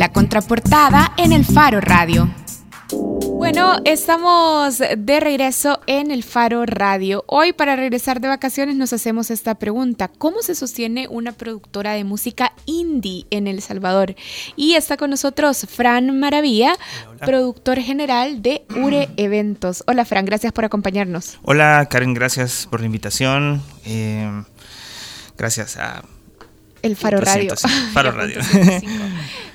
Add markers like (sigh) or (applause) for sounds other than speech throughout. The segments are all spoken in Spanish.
La contraportada en el Faro Radio. Bueno, estamos de regreso en el Faro Radio. Hoy para regresar de vacaciones nos hacemos esta pregunta. ¿Cómo se sostiene una productora de música indie en El Salvador? Y está con nosotros Fran Maravilla, productor general de Ure (clears throat) Eventos. Hola Fran, gracias por acompañarnos. Hola Karen, gracias por la invitación. Eh, gracias a... El Faro Radio. (laughs) Faro Radio.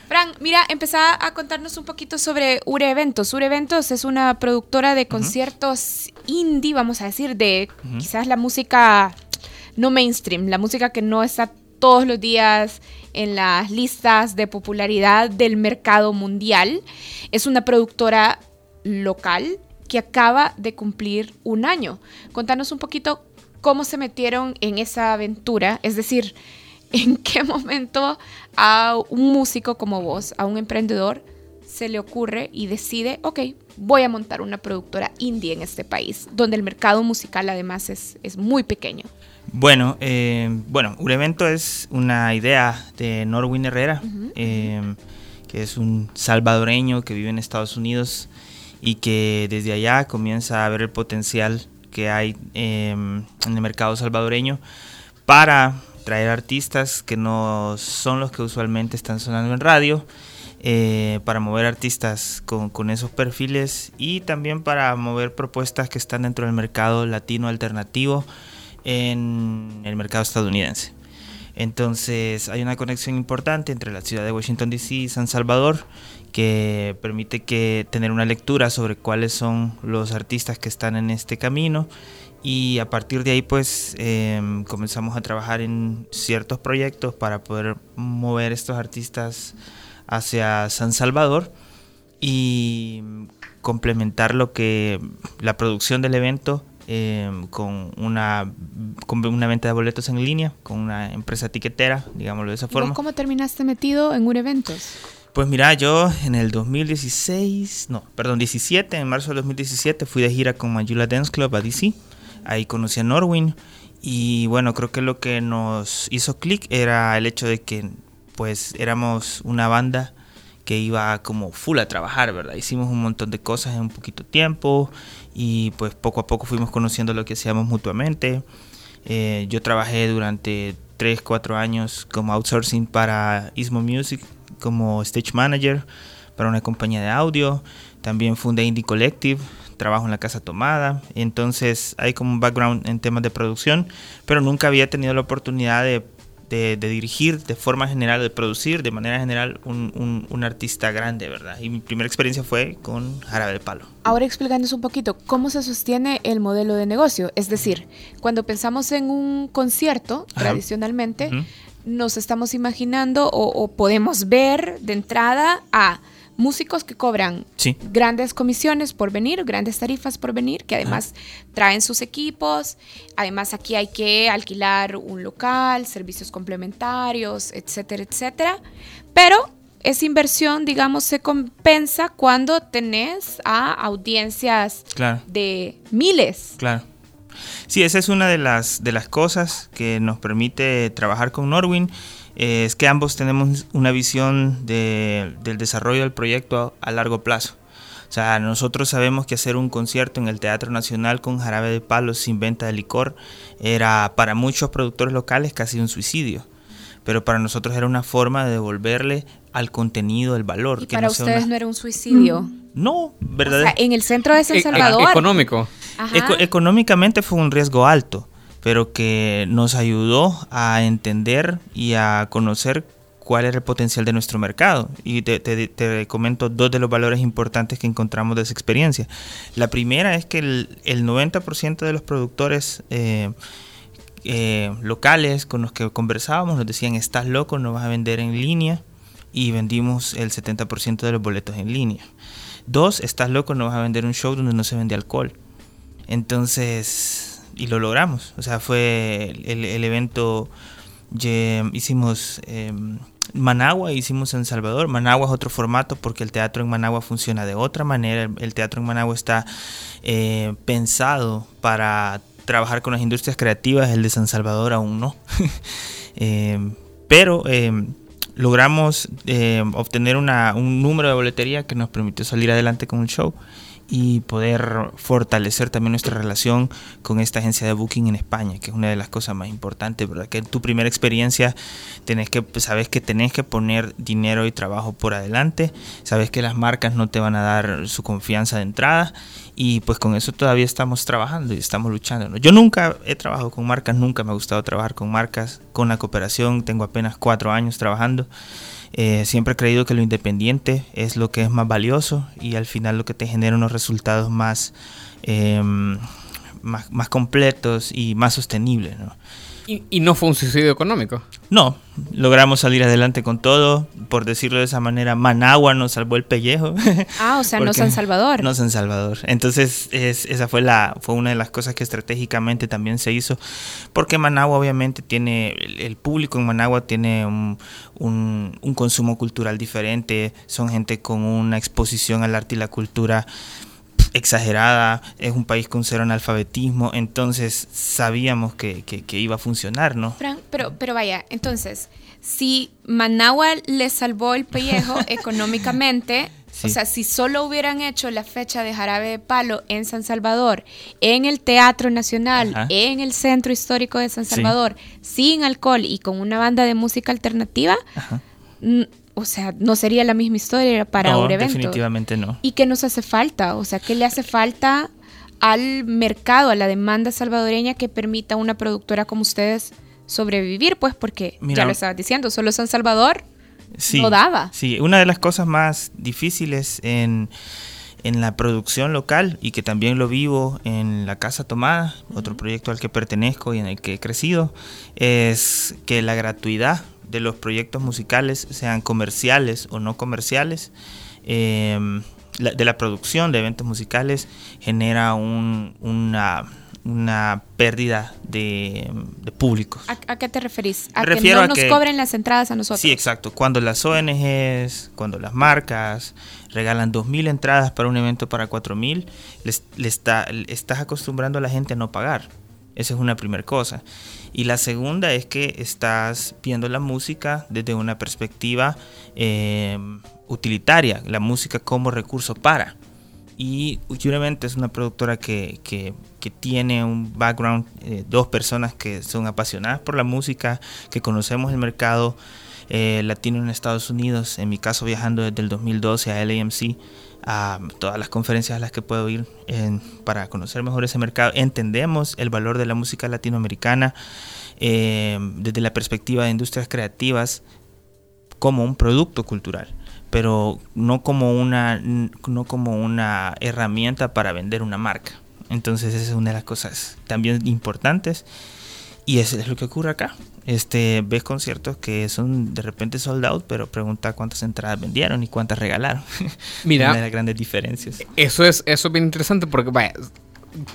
Fran, mira, empezá a contarnos un poquito sobre Ure Eventos. Ure Eventos es una productora de conciertos indie, vamos a decir, de quizás la música no mainstream, la música que no está todos los días en las listas de popularidad del mercado mundial. Es una productora local que acaba de cumplir un año. Contanos un poquito cómo se metieron en esa aventura, es decir, (laughs) en qué momento a un músico como vos, a un emprendedor, se le ocurre y decide, ok, voy a montar una productora indie en este país, donde el mercado musical además es, es muy pequeño. Bueno, eh, bueno, un evento es una idea de Norwin Herrera, eh, que es un salvadoreño que vive en Estados Unidos y que desde allá comienza a ver el potencial que hay eh, en el mercado salvadoreño para traer artistas que no son los que usualmente están sonando en radio, eh, para mover artistas con, con, esos perfiles y también para mover propuestas que están dentro del mercado latino alternativo en el mercado estadounidense. Entonces hay una conexión importante entre la ciudad de Washington DC y San Salvador que permite que tener una lectura sobre cuáles son los artistas que están en este camino y a partir de ahí pues em, comenzamos a trabajar en ciertos proyectos para poder mover estos artistas hacia San Salvador y complementar lo que la producción del evento em, con, una, con una venta de boletos en línea, con una empresa tiquetera, digámoslo de esa forma. ¿Cómo terminaste metido en un eventos? Pues mira, yo en el 2016, no, perdón, 17, en marzo del 2017 fui de gira con Mayula Dance Club a DC ahí conocí a Norwin y bueno, creo que lo que nos hizo clic era el hecho de que pues éramos una banda que iba como full a trabajar, ¿verdad? Hicimos un montón de cosas en un poquito tiempo y pues poco a poco fuimos conociendo lo que hacíamos mutuamente. Eh, yo trabajé durante 3, 4 años como outsourcing para Ismo Music, como stage manager para una compañía de audio. También fundé Indie Collective, trabajo en la casa tomada, entonces hay como un background en temas de producción, pero nunca había tenido la oportunidad de, de, dirigir de forma general, de producir de manera general un, un, artista grande, ¿verdad? Y mi primera experiencia fue con Jarabe de Palo. Ahora explicándonos un poquito, ¿cómo se sostiene el modelo de negocio? Es decir, cuando pensamos en un concierto, tradicionalmente, nos estamos imaginando o, o podemos ver de entrada a músicos que cobran grandes comisiones por venir, grandes tarifas por venir, que además traen sus equipos. Además aquí hay que alquilar un local, servicios complementarios, etcétera, etcétera. Pero esa inversión, digamos, se compensa cuando tenés a audiencias de miles. Claro. Sí, esa es una de las, de las cosas que nos permite trabajar con Norwin es que ambos tenemos una visión del desarrollo del proyecto a, largo plazo. O sea, nosotros sabemos que hacer un concierto en el Teatro Nacional con jarabe de palos sin venta de licor era para muchos productores locales casi un suicidio. Pero para nosotros era una forma de devolverle al contenido el valor. ¿Y para ustedes no era un suicidio? Mm, no, ¿verdad? O sea, en el centro de San e-, Salvador. económico. económicamente fue un riesgo alto pero que nos ayudó a entender y a conocer cuál era el potencial de nuestro mercado. Y te, comento dos de los valores importantes que encontramos de esa experiencia. La primera es que el, 90% de los productores eh, eh, locales con los que conversábamos nos decían, estás loco, no vas a vender en línea. Y vendimos el 70% de los boletos en línea. Dos, estás loco, no vas a vender un show donde no se vende alcohol. Entonces, y lo logramos. O sea, fue el, evento, hicimos eh, Managua, hicimos en Salvador. Managua es otro formato porque el teatro en Managua funciona de otra manera. El, teatro en Managua está eh, pensado para trabajar con las industrias creativas, el de San Salvador aún no. (laughs) Eh, pero logramos eh, obtener una, un número de boletería que nos permitió salir adelante con el show y poder fortalecer también nuestra relación con esta agencia de booking en España, que es una de las cosas más importantes, ¿verdad? Que en tu primera experiencia tenés que, sabes que tenés que poner dinero y trabajo por adelante, sabes que las marcas no te van a dar su confianza de entrada y pues con eso todavía estamos trabajando y estamos luchando. Yo nunca he trabajado con marcas, nunca me ha gustado trabajar con marcas, con la cooperación tengo apenas cuatro años trabajando. Eh, siempre he creído que lo independiente es lo que es más valioso y al final lo que te genera unos resultados más, em, más, completos y más sostenibles. ¿Y, no fue un suicidio económico? No, logramos salir adelante con todo. Por decirlo de esa manera, Managua nos salvó el pellejo. (laughs) Ah, o sea, no San Salvador. No San Salvador. Entonces, es, esa fue, la, fue una de las cosas que estratégicamente también se hizo. Porque Managua, obviamente, tiene. El, público en Managua tiene un, un, un consumo cultural diferente. Son gente con una exposición al arte y la cultura exagerada, es un país con cero analfabetismo, entonces sabíamos que, que, iba a funcionar, ¿no? pero, pero vaya, entonces, si Managua le salvó el pellejo (laughs) económicamente, o sea, si solo hubieran hecho la fecha de Jarabe de Palo en San Salvador, en el Teatro Nacional, en el Centro Histórico de San Salvador, sin alcohol y con una banda de música alternativa, o sea, no sería la misma historia para no, un evento. Definitivamente no. ¿Y qué nos hace falta? O sea, ¿qué le hace falta al mercado, a la demanda salvadoreña que permita a una productora como ustedes sobrevivir? Pues porque, ya lo estabas diciendo, solo San Salvador no daba. Sí, una de las cosas más difíciles en, en la producción local y que también lo vivo en La Casa Tomada, otro proyecto al que pertenezco y en el que he crecido, es que la gratuidad de los proyectos musicales, sean comerciales o no comerciales, em, de la producción de eventos musicales genera una, una pérdida de, de públicos. ¿A, qué te referís? ¿A que no nos cobren las entradas a nosotros? Sí, exacto. Cuando las ONGs, cuando las marcas regalan 2.000 entradas para un evento para 4.000, les, está, estás acostumbrando a la gente a no pagar. Esa es una primera cosa. Y la segunda es que estás viendo la música desde una perspectiva eh, utilitaria, la música como recurso para. Y últimamente es una productora que, que, que tiene un background, eh, dos personas que son apasionadas por la música, que conocemos el mercado eh, latino en Estados Unidos, en mi caso viajando desde el 2012 a LAMC a todas las conferencias a las que puedo ir para conocer mejor ese mercado. Entendemos el valor de la música latinoamericana eh, desde la perspectiva de industrias creativas como un producto cultural pero no como una no como una herramienta para vender una marca entonces esa es una de las cosas también importantes y eso es lo que ocurre acá. Este, ves conciertos que son de repente sold out, pero pregunta cuántas entradas vendieron y cuántas regalaron. (laughs) Mira, una de las grandes diferencias. Eso es, eso es bien interesante porque, vaya,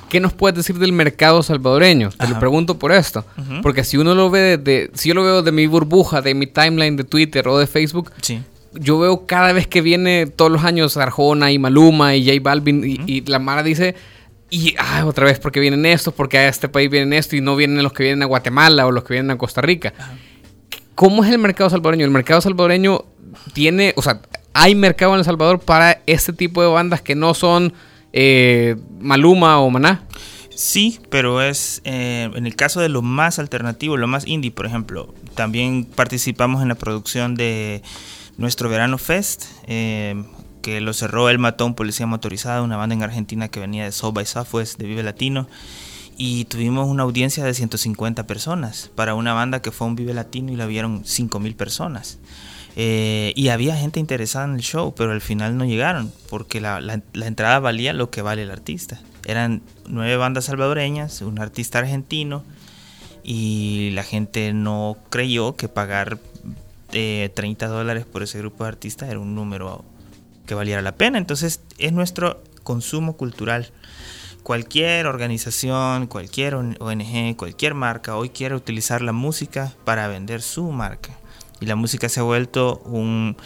¿qué nos puedes decir del mercado salvadoreño? Te lo pregunto por esto. Porque si uno lo ve de, si yo lo veo de mi burbuja, de mi timeline de Twitter o de Facebook, yo veo cada vez que viene todos los años Arjona y Maluma y J Balvin y, y la Mara dice y ah, otra vez, porque vienen estos, porque a este país vienen esto y no vienen los que vienen a Guatemala o los que vienen a Costa Rica. ¿Cómo es el mercado salvadoreño? El mercado salvadoreño tiene, o sea, hay mercado en El Salvador para este tipo de bandas que no son eh, Maluma o Maná. Sí, pero es eh, en el caso de lo más alternativo, lo más indie, por ejemplo, también participamos en la producción de nuestro Verano Fest. Eh, que lo cerró El Matón Policía Motorizada, una banda en Argentina que venía de Soul by Southwest, de Vive Latino. Y tuvimos una audiencia de 150 personas para una banda que fue un Vive Latino y la vieron 5.000 personas. Eh, y había gente interesada en el show, pero al final no llegaron porque la, entrada valía lo que vale el artista. Eran nueve bandas salvadoreñas, un artista argentino y la gente no creyó que pagar 30 eh, dólares por ese grupo de artistas era un número que valiera la pena. Entonces es nuestro consumo cultural. Cualquier organización, cualquier ONG, cualquier marca hoy quiere utilizar la música para vender su marca. Y la música se ha vuelto un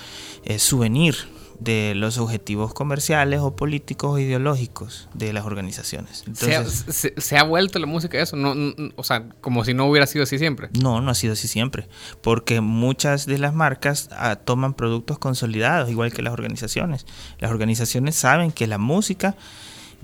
eh, souvenir de los objetivos comerciales o políticos o ideológicos de las organizaciones. ¿Se, ha, vuelto la música eso? No, o sea, como si no hubiera sido así siempre. No, no ha sido así siempre, porque muchas de las marcas ah, toman productos consolidados, igual que las organizaciones. Las organizaciones saben que la música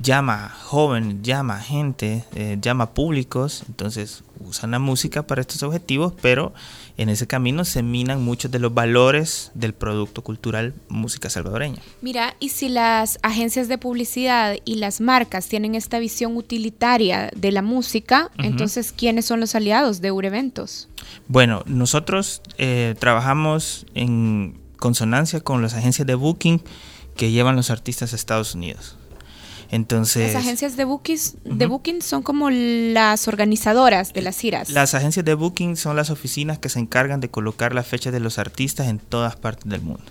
llama joven, llama gente, eh, llama públicos, entonces usan la música para estos objetivos, pero en ese camino se minan muchos de los valores del producto cultural música salvadoreña. Mira, y si las agencias de publicidad y las marcas tienen esta visión utilitaria de la música, entonces ¿quiénes son los aliados de Ureventos? Bueno, nosotros eh, trabajamos en consonancia con las agencias de booking que llevan los artistas a Estados Unidos. Entonces, las agencias de, booking son como las organizadoras de las giras. Las agencias de booking son las oficinas que se encargan de colocar la fecha de los artistas en todas partes del mundo.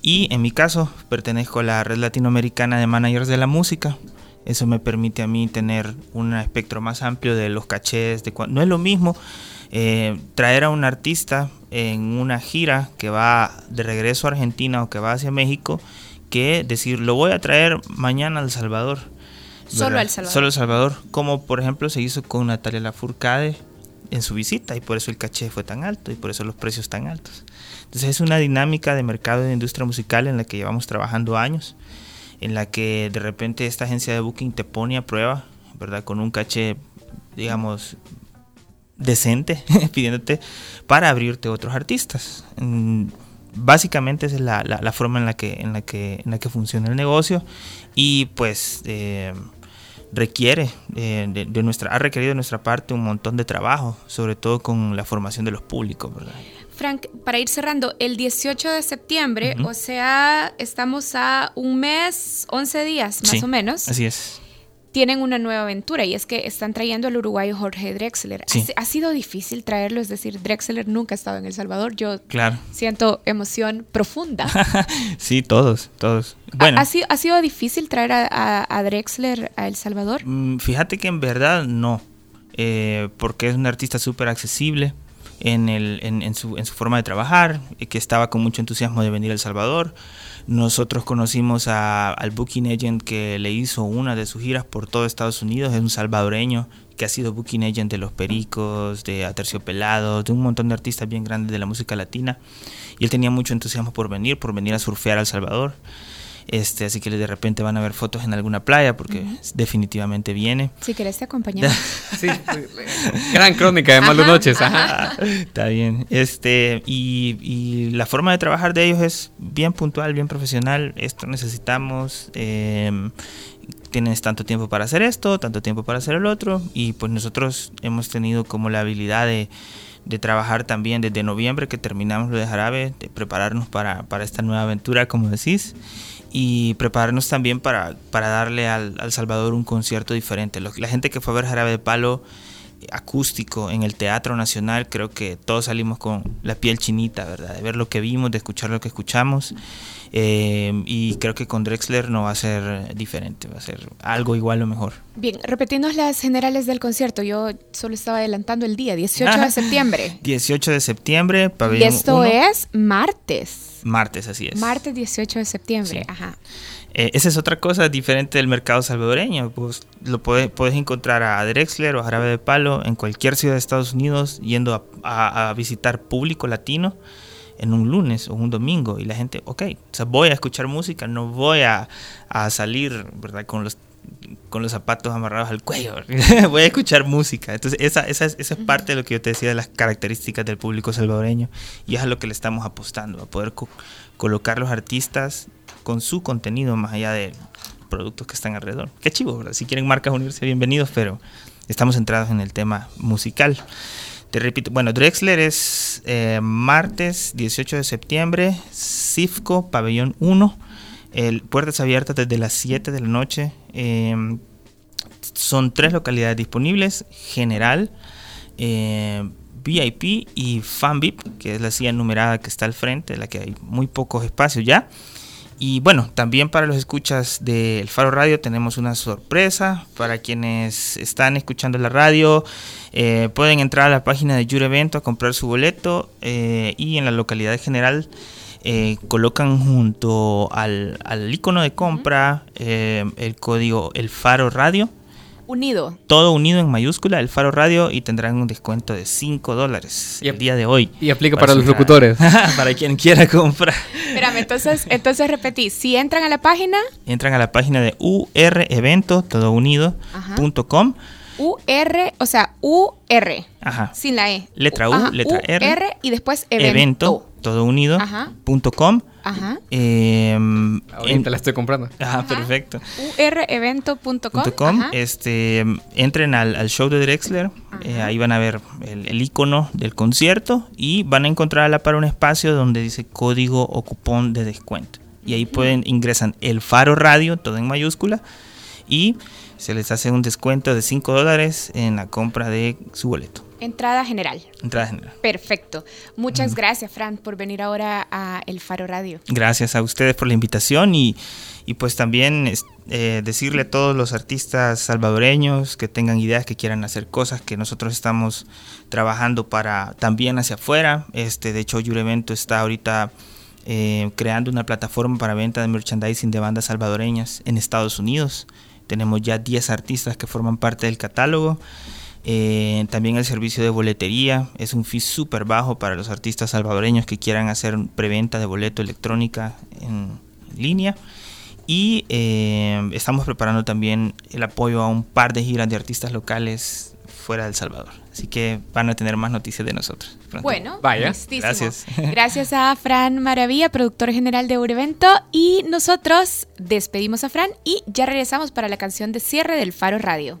Y en mi caso, pertenezco a la red latinoamericana de managers de la música. Eso me permite a mí tener un espectro más amplio de los cachés. De no es lo mismo eh, traer a un artista en una gira que va de regreso a Argentina o que va hacia México que decir, lo voy a traer mañana al Salvador. Solo al Salvador. Solo al Salvador, como por ejemplo se hizo con Natalia Lafourcade en su visita y por eso el caché fue tan alto y por eso los precios tan altos. Entonces es una dinámica de mercado de industria musical en la que llevamos trabajando años, en la que de repente esta agencia de booking te pone a prueba, ¿verdad? Con un caché, digamos, decente, (laughs) pidiéndote para abrirte otros artistas básicamente esa es la, la, forma en la, que, en, la que, en la que funciona el negocio y pues eh, requiere eh, de, nuestra, ha requerido de nuestra parte un montón de trabajo, sobre todo con la formación de los públicos, ¿verdad? Frank, para ir cerrando, el 18 de septiembre, o sea, estamos a un mes, 11 días más o menos. Así es tienen una nueva aventura y es que están trayendo al uruguayo Jorge Drexler. Ha, sido difícil traerlo, es decir, Drexler nunca ha estado en El Salvador. Yo siento emoción profunda. (laughs) sí, todos, todos. Bueno. ¿Ha, sido, ¿Ha, sido, difícil traer a, Drexler a El Salvador? Mm, fíjate que en verdad no, eh, porque es un artista súper accesible. En, su, forma de trabajar, que estaba con mucho entusiasmo de venir a El Salvador. Nosotros conocimos al booking agent que le hizo una de sus giras por todo Estados Unidos, es un salvadoreño que ha sido booking agent de Los Pericos, de Aterciopelados, de un montón de artistas bien grandes de la música latina. Y él tenía mucho entusiasmo por venir, por venir a surfear a El Salvador. Este, así que de repente van a ver fotos en alguna playa porque definitivamente viene. Si querés te acompañamos. (laughs) sí, gran crónica de malas noches. Está bien. Este, y, la forma de trabajar de ellos es bien puntual, bien profesional. Esto necesitamos. Em, tienes tanto tiempo para hacer esto, tanto tiempo para hacer el otro. Y pues nosotros hemos tenido como la habilidad de de trabajar también desde noviembre que terminamos lo de Jarabe, de prepararnos para, para esta nueva aventura, como decís y prepararnos también para, para darle al, al, Salvador un concierto diferente. La gente que fue a ver Jarabe de Palo eh, acústico en el Teatro Nacional, creo que todos salimos con la piel chinita, ¿verdad? De ver lo que vimos, de escuchar lo que escuchamos. Eh, y creo que con Drexler no va a ser diferente, va a ser algo igual o mejor. Bien, repetimos las generales del concierto. Yo solo estaba adelantando el día, 18 de septiembre. 18 de septiembre, pabellón Y esto es martes. Martes, así es. Martes 18 de septiembre, ajá. Eh, esa es otra cosa diferente del mercado salvadoreño. Pues lo puedes, puedes encontrar a Drexler o a Jarabe de Palo en cualquier ciudad de Estados Unidos yendo a, visitar público latino en un lunes o un domingo y la gente, ok, o sea, voy a escuchar música, no voy a, a salir, ¿verdad? Con los con los zapatos amarrados al cuello. (laughs) Voy a escuchar música. Entonces, esa, esa, es, esa es parte de lo que yo te decía de las características del público salvadoreño. Y es a lo que le estamos apostando, a poder colocar los artistas con su contenido más allá de productos que están alrededor. Qué chivo, ¿verdad? Si quieren marcas unirse, bienvenidos, pero estamos centrados en el tema musical. Te repito, bueno, Drexler es eh, martes 18 de septiembre, CIFCO, pabellón 1 puertas abiertas desde las 7 de la noche. Em, son tres localidades disponibles, general, em, VIP y Fan VIP, que es la silla numerada que está al frente, en la que hay muy pocos espacios ya. Y bueno, también para los escuchas del Faro Radio tenemos una sorpresa. Para quienes están escuchando la radio, eh, pueden entrar a la página de Yure Evento a comprar su boleto eh, y en la localidad general eh, colocan junto al, al icono de compra eh, el código El Faro Radio. Unido. Todo unido en mayúscula, El Faro Radio, y tendrán un descuento de 5 dólares el día de hoy. Y aplica para, los locutores. (laughs) para quien quiera comprar. Espérame, entonces, entonces repetí. Si entran a la página. Entran a la página de urevento, todo unido.com. UR, o sea, UR. Ajá. Sin la E. Letra U, letra R. R y después evento. Evento, todo unido, Ajá. punto com. Ajá. Eh, Ahorita la estoy comprando. Ajá, perfecto. urevento.com. Este, entren al, al show de Drexler, eh, ahí van a ver el, el icono del concierto y van a encontrar a la par un espacio donde dice código o cupón de descuento. Y ahí pueden, ingresan el Faro Radio, todo en mayúscula, y se les hace un descuento de 5 dólares en la compra de su boleto. Entrada general. Entrada general. Perfecto. Muchas gracias, Fran, por venir ahora a El Faro Radio. Gracias a ustedes por la invitación y, y pues también eh, decirle a todos los artistas salvadoreños que tengan ideas, que quieran hacer cosas, que nosotros estamos trabajando para también hacia afuera. Este, de hecho, Yurevento está ahorita eh, creando una plataforma para venta de merchandising de bandas salvadoreñas en Estados Unidos. Tenemos ya 10 artistas que forman parte del catálogo. Eh, también el servicio de boletería es un fee súper bajo para los artistas salvadoreños que quieran hacer preventa de boleto electrónica en línea. Y eh, estamos preparando también el apoyo a un par de giras de artistas locales fuera de El Salvador. Así que van a tener más noticias de nosotros. pronto. Bueno, Vaya. listísimo. Gracias. (laughs) Gracias a Fran Maravilla, productor general de Eurevento. Y nosotros despedimos a Fran y ya regresamos para la canción de cierre del Faro Radio.